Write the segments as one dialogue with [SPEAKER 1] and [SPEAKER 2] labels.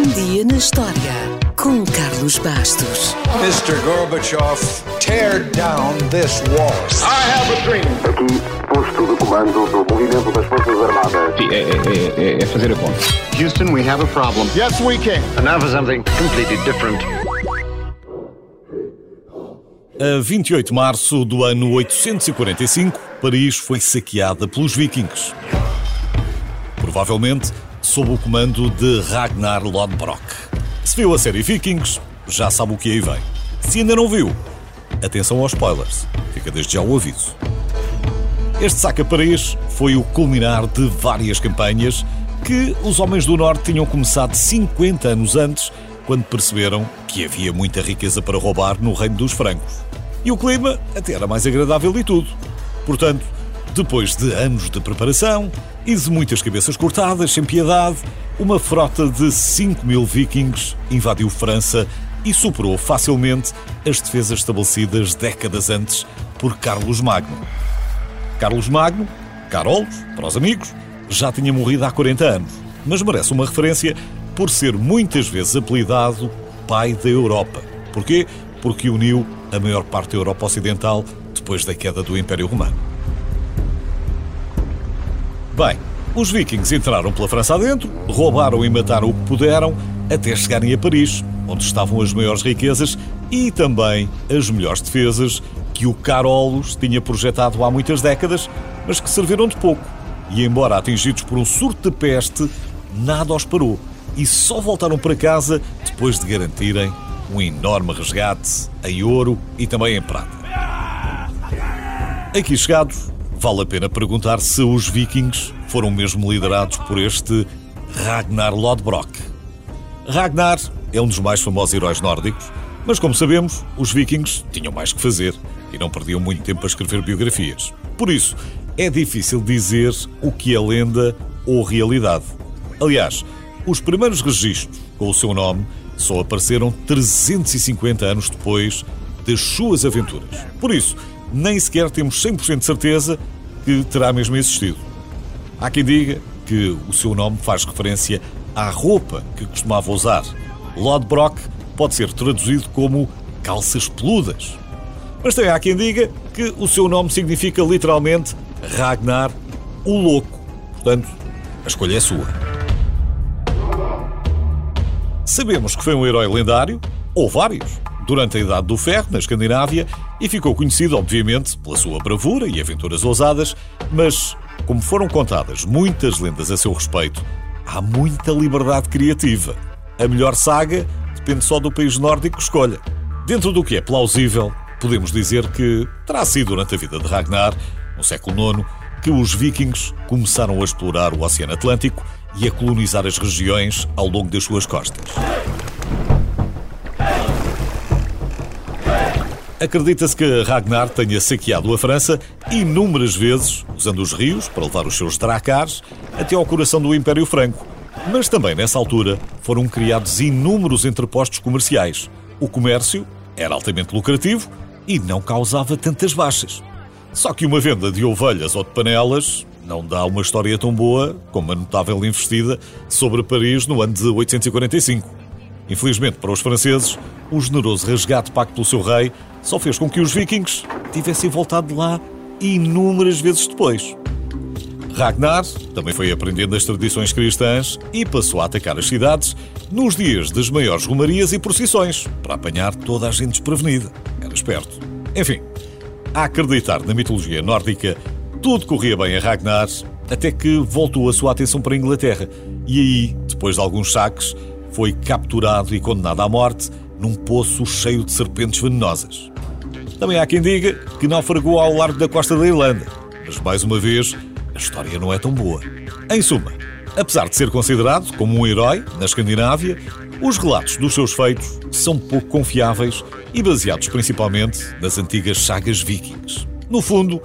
[SPEAKER 1] Um dia na história com Carlos Bastos.
[SPEAKER 2] Mr. Gorbachev, tear down this wall.
[SPEAKER 3] I have a dream.
[SPEAKER 4] Aqui, posto de comando do movimento das Forças Armadas.
[SPEAKER 5] Sim, é, é, é, é fazer a conta.
[SPEAKER 4] Houston, we have a problem.
[SPEAKER 3] Yes, we can.
[SPEAKER 4] And now for something completely different.
[SPEAKER 6] A 28 de março do ano 845, Paris foi saqueada pelos vikings. Provavelmente sob o comando de Ragnar Lodbrok. Se viu a série Vikings, já sabe o que aí vem. Se ainda não viu, atenção aos spoilers. Fica desde já o aviso. Este saque a Paris foi o culminar de várias campanhas que os homens do Norte tinham começado 50 anos antes, quando perceberam que havia muita riqueza para roubar no reino dos francos. E o clima até era mais agradável e tudo. Portanto, depois de anos de preparação e de muitas cabeças cortadas, sem piedade, uma frota de 5 mil vikings invadiu França e superou facilmente as defesas estabelecidas décadas antes por Carlos Magno. Carlos Magno, Carolos, para os amigos, já tinha morrido há 40 anos, mas merece uma referência por ser muitas vezes apelidado Pai da Europa. Porquê? Porque uniu a maior parte da Europa Ocidental depois da queda do Império Romano. Bem, os vikings entraram pela França adentro, roubaram e mataram o que puderam até chegarem a Paris, onde estavam as maiores riquezas e também as melhores defesas que o Carolos tinha projetado há muitas décadas, mas que serviram de pouco. E embora atingidos por um surto de peste, nada os parou e só voltaram para casa depois de garantirem um enorme resgate em ouro e também em prata. Aqui chegados, vale a pena perguntar se os vikings foram mesmo liderados por este Ragnar Lodbrok. Ragnar é um dos mais famosos heróis nórdicos, mas como sabemos, os vikings tinham mais que fazer e não perdiam muito tempo a escrever biografias. Por isso, é difícil dizer o que é lenda ou realidade. Aliás, os primeiros registros com o seu nome só apareceram 350 anos depois das suas aventuras. Por isso, nem sequer temos 100% de certeza que terá mesmo existido. Há quem diga que o seu nome faz referência à roupa que costumava usar. Lodbrok pode ser traduzido como calças peludas. Mas também há quem diga que o seu nome significa literalmente Ragnar, o Louco. Portanto, a escolha é sua. Sabemos que foi um herói lendário, ou vários, durante a Idade do Ferro, na Escandinávia, e ficou conhecido, obviamente, pela sua bravura e aventuras ousadas, mas, como foram contadas muitas lendas a seu respeito, há muita liberdade criativa. A melhor saga depende só do país nórdico que escolha. Dentro do que é plausível, podemos dizer que terá sido durante a vida de Ragnar, no século IX, que os vikings começaram a explorar o Oceano Atlântico e a colonizar as regiões ao longo das suas costas. Acredita-se que Ragnar tenha saqueado a França inúmeras vezes, usando os rios para levar os seus dracars até ao coração do Império Franco. Mas também nessa altura foram criados inúmeros entrepostos comerciais. O comércio era altamente lucrativo e não causava tantas baixas. Só que uma venda de ovelhas ou de panelas não dá uma história tão boa como a notável investida sobre Paris no ano de 845. Infelizmente para os franceses, o generoso resgate pago pelo seu rei só fez com que os vikings tivessem voltado de lá inúmeras vezes depois. Ragnar também foi aprendendo as tradições cristãs e passou a atacar as cidades nos dias das maiores romarias e procissões, para apanhar toda a gente desprevenida. Era esperto. Enfim, a acreditar na mitologia nórdica, tudo corria bem a Ragnar, até que voltou a sua atenção para a Inglaterra. E aí, depois de alguns saques, foi capturado e condenado à morte num poço cheio de serpentes venenosas. Também há quem diga que naufragou ao largo da costa da Irlanda, mas mais uma vez, a história não é tão boa. Em suma, apesar de ser considerado como um herói na Escandinávia, os relatos dos seus feitos são pouco confiáveis e baseados principalmente nas antigas sagas vikings. No fundo,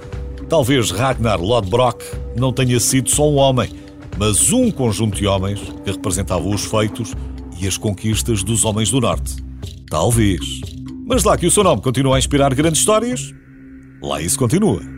[SPEAKER 6] talvez Ragnar Lodbrok não tenha sido só um homem, mas um conjunto de homens que representavam os feitos e as conquistas dos homens do Norte. Talvez. Mas lá que o seu nome continua a inspirar grandes histórias, lá isso continua.